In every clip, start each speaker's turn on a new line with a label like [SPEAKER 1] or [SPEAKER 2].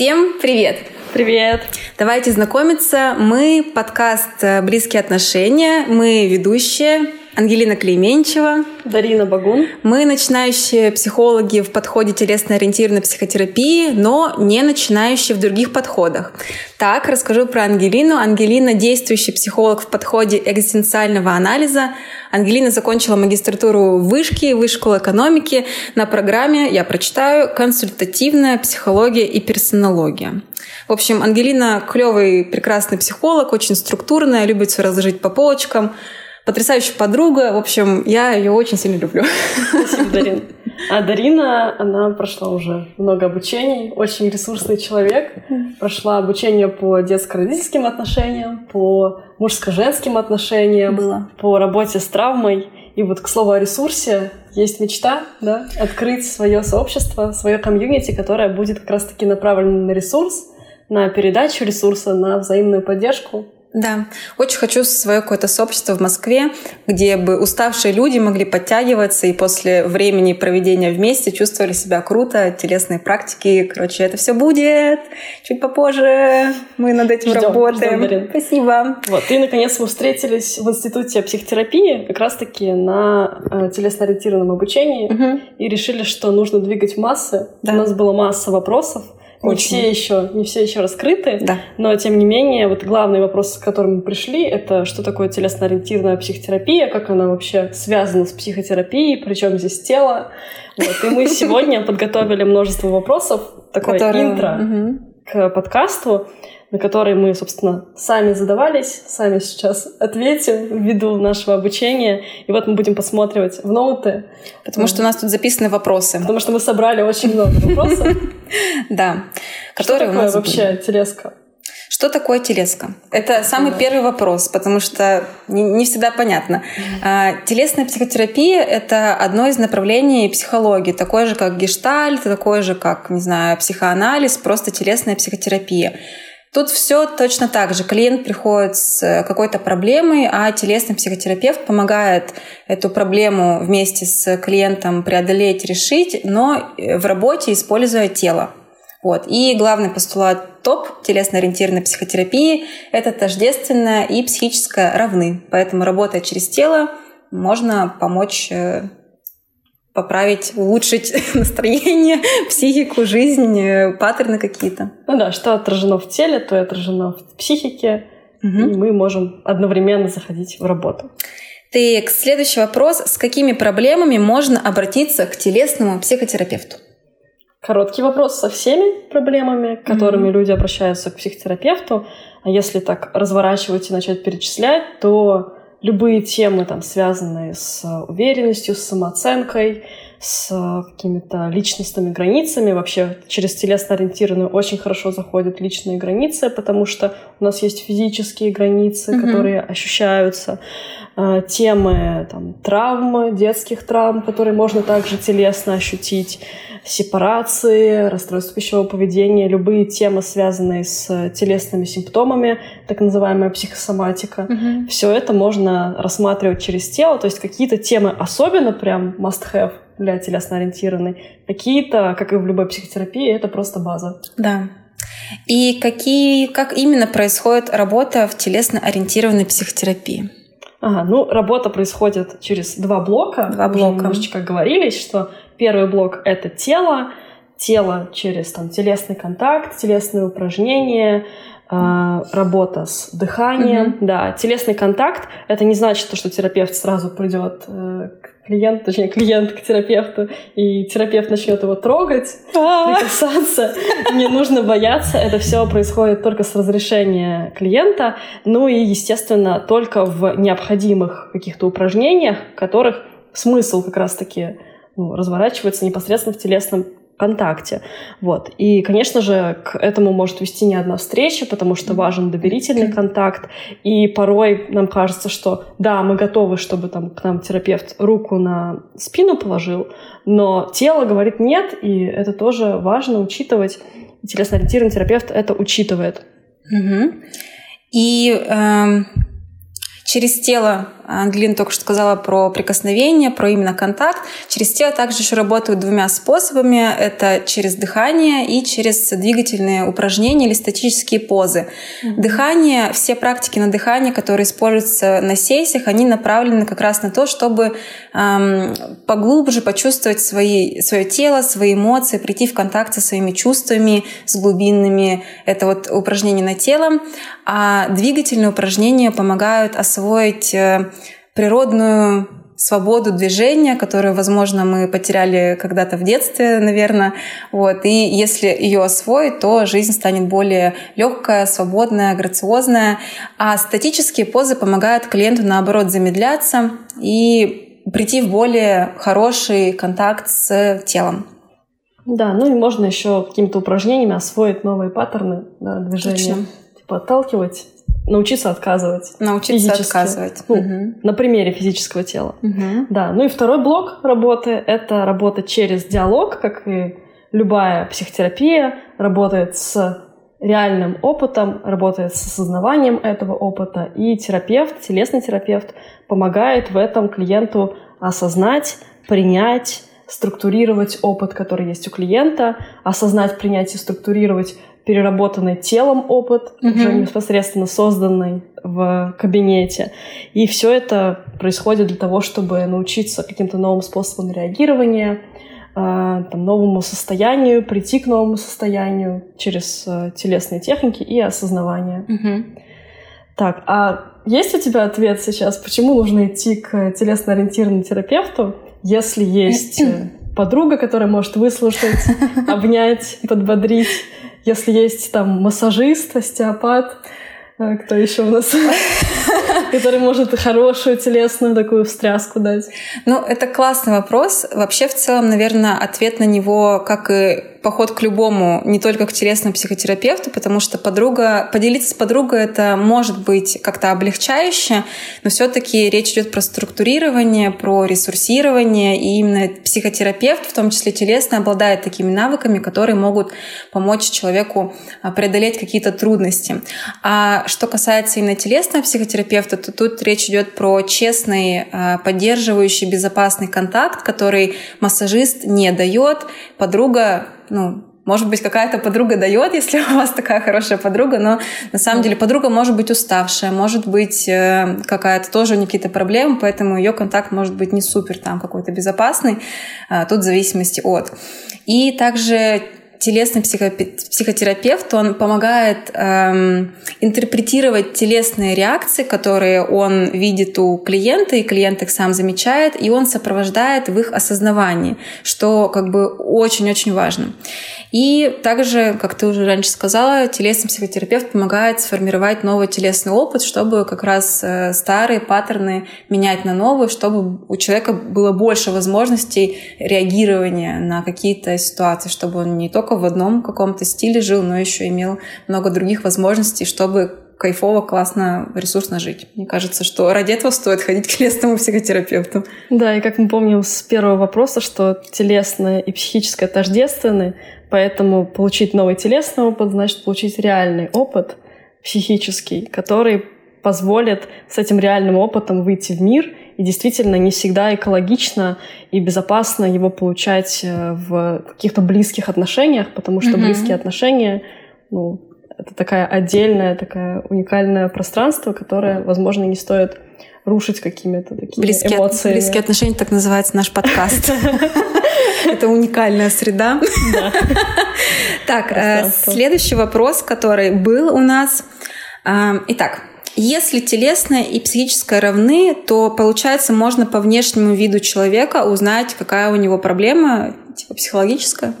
[SPEAKER 1] Всем привет!
[SPEAKER 2] Привет!
[SPEAKER 1] Давайте знакомиться. Мы подкаст «Близкие отношения». Мы ведущие Ангелина Клейменчева.
[SPEAKER 2] Дарина Багун.
[SPEAKER 1] Мы начинающие психологи в подходе телесно-ориентированной психотерапии, но не начинающие в других подходах. Так, расскажу про Ангелину. Ангелина – действующий психолог в подходе экзистенциального анализа. Ангелина закончила магистратуру в Вышке, Высшей школы экономики на программе, я прочитаю, «Консультативная психология и персонология». В общем, Ангелина клевый, прекрасный психолог, очень структурная, любит все разложить по полочкам – потрясающая подруга. В общем, я ее очень сильно люблю.
[SPEAKER 2] Спасибо, Дарин. А Дарина, она прошла уже много обучений, очень ресурсный человек. Прошла обучение по детско-родительским отношениям, по мужско-женским отношениям,
[SPEAKER 1] Было.
[SPEAKER 2] по работе с травмой. И вот, к слову о ресурсе, есть мечта, да, открыть свое сообщество, свое комьюнити, которое будет как раз-таки направлено на ресурс, на передачу ресурса, на взаимную поддержку.
[SPEAKER 1] Да, очень хочу свое какое-то сообщество в Москве, где бы уставшие люди могли подтягиваться и после времени проведения вместе чувствовали себя круто, телесные практики. Короче, это все будет чуть попозже. Мы над этим ждем, работаем. Ждем, Спасибо.
[SPEAKER 2] Вот, и наконец мы встретились в Институте психотерапии как раз-таки на э, телесно-ориентированном обучении угу. и решили, что нужно двигать массы. Да. У нас была масса вопросов не все еще, не все еще раскрыты,
[SPEAKER 1] да.
[SPEAKER 2] но тем не менее, вот главный вопрос, с которым мы пришли, это что такое телесно-ориентированная психотерапия, как она вообще связана с психотерапией, причем здесь тело. Вот. И мы сегодня подготовили множество вопросов, такое интро к подкасту на которые мы, собственно, сами задавались, сами сейчас ответим ввиду нашего обучения. И вот мы будем посматривать в ноуты.
[SPEAKER 1] Потому что у нас тут записаны вопросы.
[SPEAKER 2] Потому что мы собрали очень много вопросов.
[SPEAKER 1] Да.
[SPEAKER 2] У нас вообще телеска?
[SPEAKER 1] Что такое телеска? Это самый первый вопрос, потому что не, всегда понятно. А, телесная психотерапия — это одно из направлений психологии, такое же, как гештальт, такое же, как, не знаю, психоанализ, просто телесная психотерапия. Тут все точно так же. Клиент приходит с какой-то проблемой, а телесный психотерапевт помогает эту проблему вместе с клиентом преодолеть, решить, но в работе используя тело. Вот. И главный постулат топ телесно-ориентированной психотерапии – это тождественное и психическое равны. Поэтому, работая через тело, можно помочь э, поправить, улучшить настроение, психику, жизнь, э, паттерны какие-то.
[SPEAKER 2] Ну да, что отражено в теле, то и отражено в психике, угу. и мы можем одновременно заходить в работу.
[SPEAKER 1] Так, следующий вопрос. С какими проблемами можно обратиться к телесному психотерапевту?
[SPEAKER 2] Короткий вопрос со всеми проблемами, которыми mm-hmm. люди обращаются к психотерапевту. А если так разворачивать и начать перечислять, то любые темы, там, связанные с э, уверенностью, с самооценкой, с э, какими-то личностными границами. Вообще через телесно-ориентированную очень хорошо заходят личные границы, потому что у нас есть физические границы, mm-hmm. которые ощущаются. Э, темы там, травм, детских травм, которые можно также телесно ощутить сепарации, расстройства пищевого поведения, любые темы, связанные с телесными симптомами, так называемая психосоматика. Угу. Все это можно рассматривать через тело, то есть какие-то темы особенно прям must-have для телесно-ориентированной, какие-то, как и в любой психотерапии, это просто база.
[SPEAKER 1] Да. И какие, как именно происходит работа в телесно-ориентированной психотерапии?
[SPEAKER 2] Ага, ну, работа происходит через два блока.
[SPEAKER 1] Два блока.
[SPEAKER 2] Уже немножечко говорились, что Первый блок — это тело, тело через там, телесный контакт, телесные упражнения, э, работа с дыханием. Mm-hmm. Да, телесный контакт — это не значит, что терапевт сразу придет э, к клиенту, точнее, клиент к терапевту, и терапевт начнет его трогать, а. прикасаться. Не нужно бояться, это все происходит только с разрешения клиента, ну и, естественно, только в необходимых каких-то упражнениях, которых смысл как раз-таки ну, разворачивается непосредственно в телесном контакте. Вот. И, конечно же, к этому может вести не одна встреча, потому что важен доверительный контакт. И порой нам кажется, что да, мы готовы, чтобы там, к нам терапевт руку на спину положил, но тело говорит нет, и это тоже важно учитывать. Телесно-ориентированный терапевт это учитывает.
[SPEAKER 1] Угу. И э, через тело Ангелина только что сказала про прикосновение, про именно контакт. Через тело также еще работают двумя способами. Это через дыхание и через двигательные упражнения или статические позы. Дыхание, все практики на дыхание, которые используются на сессиях, они направлены как раз на то, чтобы эм, поглубже почувствовать свои, свое тело, свои эмоции, прийти в контакт со своими чувствами, с глубинными. Это вот упражнение на тело. А двигательные упражнения помогают освоить э, природную свободу движения, которую, возможно, мы потеряли когда-то в детстве, наверное. Вот. И если ее освоить, то жизнь станет более легкая, свободная, грациозная. А статические позы помогают клиенту, наоборот, замедляться и прийти в более хороший контакт с телом.
[SPEAKER 2] Да, ну и можно еще какими-то упражнениями освоить новые паттерны да, движения. Точно. Типа отталкивать научиться отказывать.
[SPEAKER 1] Научиться физически. отказывать.
[SPEAKER 2] Ну, угу. На примере физического тела. Угу. Да. Ну и второй блок работы — это работа через диалог, как и любая психотерапия, работает с реальным опытом, работает с осознаванием этого опыта. И терапевт, телесный терапевт помогает в этом клиенту осознать, принять, структурировать опыт, который есть у клиента, осознать, принять и структурировать переработанный телом опыт, mm-hmm. уже непосредственно созданный в кабинете. И все это происходит для того, чтобы научиться каким-то новым способам реагирования, э, там, новому состоянию, прийти к новому состоянию через э, телесные техники и осознавание. Mm-hmm. Так, а есть у тебя ответ сейчас, почему нужно идти к телесно-ориентированному терапевту, если есть э, подруга, которая может выслушать, обнять, подбодрить, если есть там массажист, остеопат, э, кто еще у нас, который может хорошую телесную такую встряску дать?
[SPEAKER 1] Ну, это классный вопрос. Вообще, в целом, наверное, ответ на него, как и поход к любому, не только к телесному психотерапевту, потому что подруга, поделиться с подругой это может быть как-то облегчающе, но все-таки речь идет про структурирование, про ресурсирование, и именно психотерапевт, в том числе телесный, обладает такими навыками, которые могут помочь человеку а, преодолеть какие-то трудности. А что касается именно телесного психотерапевта, то тут речь идет про честный, а, поддерживающий, безопасный контакт, который массажист не дает. Подруга ну, может быть, какая-то подруга дает, если у вас такая хорошая подруга, но на самом деле подруга может быть уставшая, может быть э, какая-то тоже какие-то проблемы, поэтому ее контакт может быть не супер там какой-то безопасный, а, тут в зависимости от. И также телесный психотерапевт, он помогает эм, интерпретировать телесные реакции, которые он видит у клиента, и клиент их сам замечает, и он сопровождает в их осознавании, что как бы очень-очень важно. И также, как ты уже раньше сказала, телесный психотерапевт помогает сформировать новый телесный опыт, чтобы как раз э, старые паттерны менять на новые, чтобы у человека было больше возможностей реагирования на какие-то ситуации, чтобы он не только в одном каком-то стиле жил, но еще имел много других возможностей, чтобы кайфово, классно, ресурсно жить. Мне кажется, что ради этого стоит ходить к телесному психотерапевту.
[SPEAKER 2] Да, и как мы помним с первого вопроса, что телесное и психическое тождественны, Поэтому получить новый телесный опыт значит получить реальный опыт психический, который позволит с этим реальным опытом выйти в мир и действительно не всегда экологично и безопасно его получать э, в каких-то близких отношениях, потому что mm-hmm. близкие отношения, ну, это такая отдельная, такая уникальное пространство, которое, возможно, не стоит рушить какими-то такими близкие, эмоциями.
[SPEAKER 1] Близкие отношения, так называется наш подкаст. Это уникальная среда. Так, э, следующий вопрос, который был у нас. Итак, если телесное и психическое равны, то, получается, можно по внешнему виду человека узнать, какая у него проблема, типа психологическая?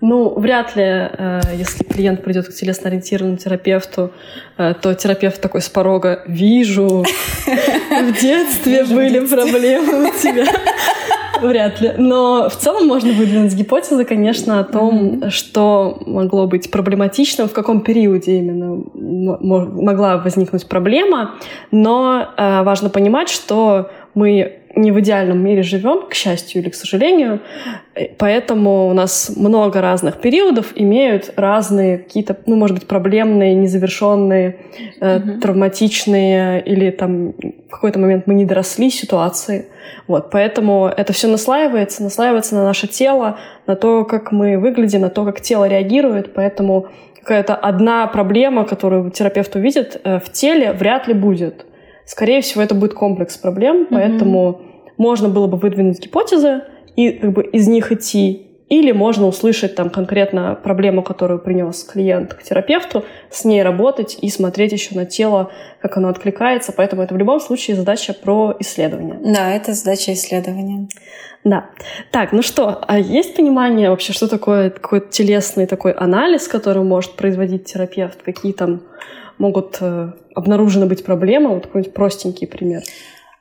[SPEAKER 2] Ну, вряд ли, э, если клиент придет к телесно-ориентированному терапевту, то терапевт такой с порога «Вижу, в детстве были проблемы у тебя». Вряд ли. Но в целом можно выдвинуть гипотезы, конечно, о том, mm-hmm. что могло быть проблематичным, в каком периоде именно могла возникнуть проблема. Но э, важно понимать, что мы не в идеальном мире живем, к счастью или к сожалению, поэтому у нас много разных периодов имеют разные какие-то, ну, может быть, проблемные, незавершенные, э, травматичные или там в какой-то момент мы не доросли ситуации. Вот, поэтому это все наслаивается, наслаивается на наше тело, на то, как мы выглядим, на то, как тело реагирует, поэтому какая-то одна проблема, которую терапевт увидит э, в теле, вряд ли будет. Скорее всего, это будет комплекс проблем, mm-hmm. поэтому можно было бы выдвинуть гипотезы и как бы из них идти, или можно услышать там конкретно проблему, которую принес клиент к терапевту, с ней работать и смотреть еще на тело, как оно откликается. Поэтому это в любом случае задача про исследование.
[SPEAKER 1] Да, это задача исследования.
[SPEAKER 2] Да. Так, ну что, а есть понимание вообще, что такое какой-то телесный такой анализ, который может производить терапевт? Какие там могут э, обнаружены быть проблемы? Вот какой-нибудь простенький пример.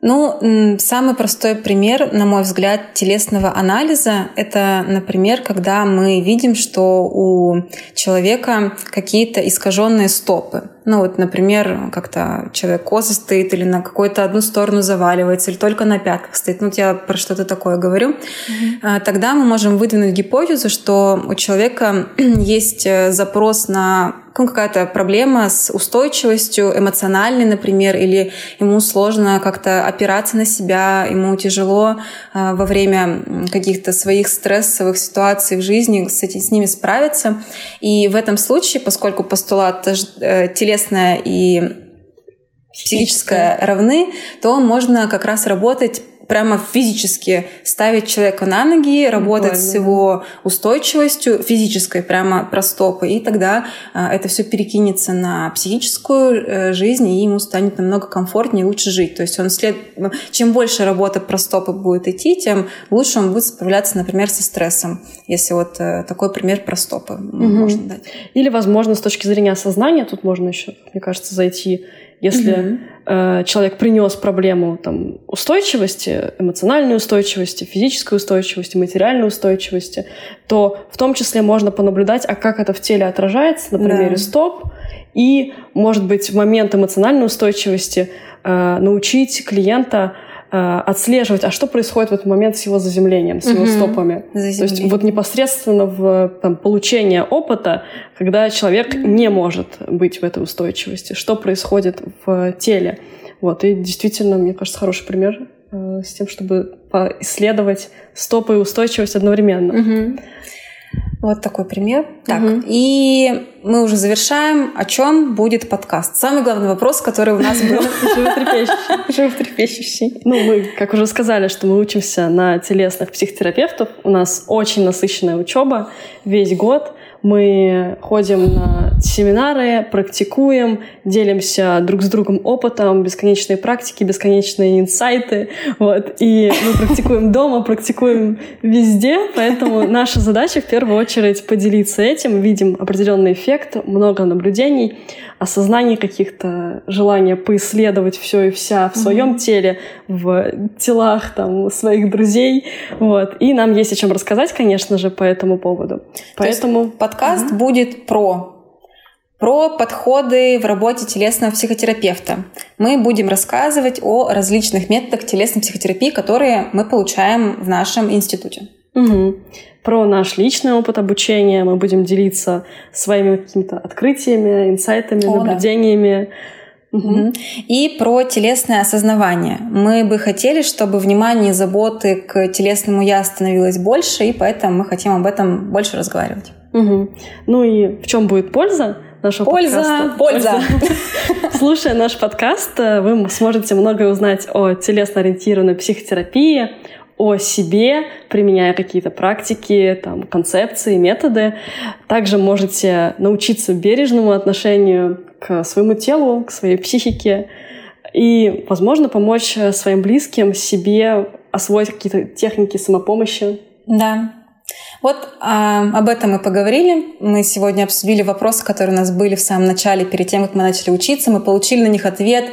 [SPEAKER 1] Ну, самый простой пример, на мой взгляд, телесного анализа – это, например, когда мы видим, что у человека какие-то искаженные стопы. Ну вот, например, как-то человек коза стоит или на какую-то одну сторону заваливается, или только на пятках стоит. Ну, вот я про что-то такое говорю. Mm-hmm. Тогда мы можем выдвинуть гипотезу, что у человека есть э, запрос на ну, какая-то проблема с устойчивостью эмоциональной, например, или ему сложно как-то опираться на себя, ему тяжело э, во время каких-то своих стрессовых ситуаций в жизни с, этим, с ними справиться. И в этом случае, поскольку постулат телесного телесное и психическое равны, то можно как раз работать прямо физически ставить человека на ноги, работать Буквально. с его устойчивостью физической, прямо про стопы, и тогда а, это все перекинется на психическую э, жизнь, и ему станет намного комфортнее и лучше жить. То есть он след... чем больше работа про стопы будет идти, тем лучше он будет справляться, например, со стрессом. Если вот э, такой пример про стопы угу. можно дать.
[SPEAKER 2] Или, возможно, с точки зрения осознания, тут можно еще, мне кажется, зайти если mm э, человек принес проблему там, устойчивости, эмоциональной устойчивости, физической устойчивости, материальной устойчивости, то в том числе можно понаблюдать, а как это в теле отражается на примере да. стоп, и, может быть, в момент эмоциональной устойчивости э, научить клиента Э, отслеживать, а что происходит в этот момент с его заземлением, с его угу. стопами. То есть вот непосредственно в там, получение опыта, когда человек не может быть в этой устойчивости, что происходит в теле. Вот, и действительно, мне кажется, хороший пример э, с тем, чтобы исследовать стопы и устойчивость одновременно.
[SPEAKER 1] Угу. Вот такой пример. Так, угу. и мы уже завершаем. О чем будет подкаст? Самый главный вопрос, который у нас был.
[SPEAKER 2] Животрепещущий. Ну, мы, как уже сказали, что мы учимся на телесных психотерапевтов. У нас очень насыщенная учеба весь год. Мы ходим на семинары, практикуем, делимся друг с другом опытом, бесконечные практики, бесконечные инсайты. Вот. И мы практикуем дома, практикуем везде, поэтому наша задача в первую очередь поделиться этим, видим определенный эффект, много наблюдений, осознание каких-то, желания поисследовать все и вся в своем mm-hmm. теле, в телах там, своих друзей. Вот. И нам есть о чем рассказать, конечно же, по этому поводу. Поэтому
[SPEAKER 1] подкаст mm-hmm. будет про про подходы в работе телесного психотерапевта. Мы будем рассказывать о различных методах телесной психотерапии, которые мы получаем в нашем институте.
[SPEAKER 2] Угу про наш личный опыт обучения. Мы будем делиться своими какими-то открытиями, инсайтами, О, наблюдениями.
[SPEAKER 1] Да. Угу. И про телесное осознавание. Мы бы хотели, чтобы внимание и заботы к телесному я становилось больше, и поэтому мы хотим об этом больше разговаривать.
[SPEAKER 2] Угу. Ну и в чем будет польза? Нашего
[SPEAKER 1] польза,
[SPEAKER 2] подкаста.
[SPEAKER 1] Польза,
[SPEAKER 2] польза. Слушая наш подкаст, вы сможете многое узнать о телесно-ориентированной психотерапии, о себе, применяя какие-то практики, там, концепции, методы. Также можете научиться бережному отношению к своему телу, к своей психике и, возможно, помочь своим близким себе освоить какие-то техники самопомощи.
[SPEAKER 1] Да, вот а, об этом мы поговорили. Мы сегодня обсудили вопросы, которые у нас были в самом начале, перед тем, как мы начали учиться. Мы получили на них ответ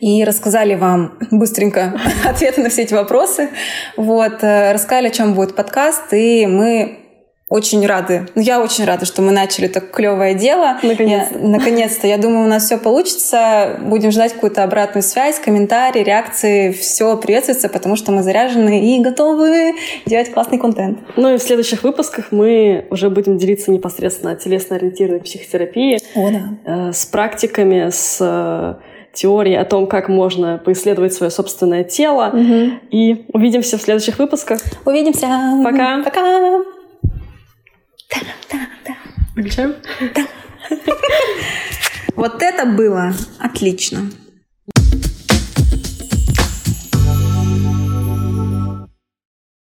[SPEAKER 1] и рассказали вам быстренько ответы на все эти вопросы. Вот, э, рассказали, о чем будет подкаст, и мы очень рады. Ну, я очень рада, что мы начали так клевое дело.
[SPEAKER 2] Наконец-то.
[SPEAKER 1] Я, наконец-то. Я думаю, у нас все получится. Будем ждать какую-то обратную связь, комментарии, реакции. Все приветствуется, потому что мы заряжены и готовы делать классный контент.
[SPEAKER 2] Ну и в следующих выпусках мы уже будем делиться непосредственно телесно-ориентированной психотерапией.
[SPEAKER 1] О, да.
[SPEAKER 2] Э, с практиками, с э, теорией о том, как можно поисследовать свое собственное тело.
[SPEAKER 1] Угу.
[SPEAKER 2] И увидимся в следующих выпусках.
[SPEAKER 1] Увидимся.
[SPEAKER 2] Пока.
[SPEAKER 1] Пока.
[SPEAKER 2] Выключаем?
[SPEAKER 1] Вот это было отлично.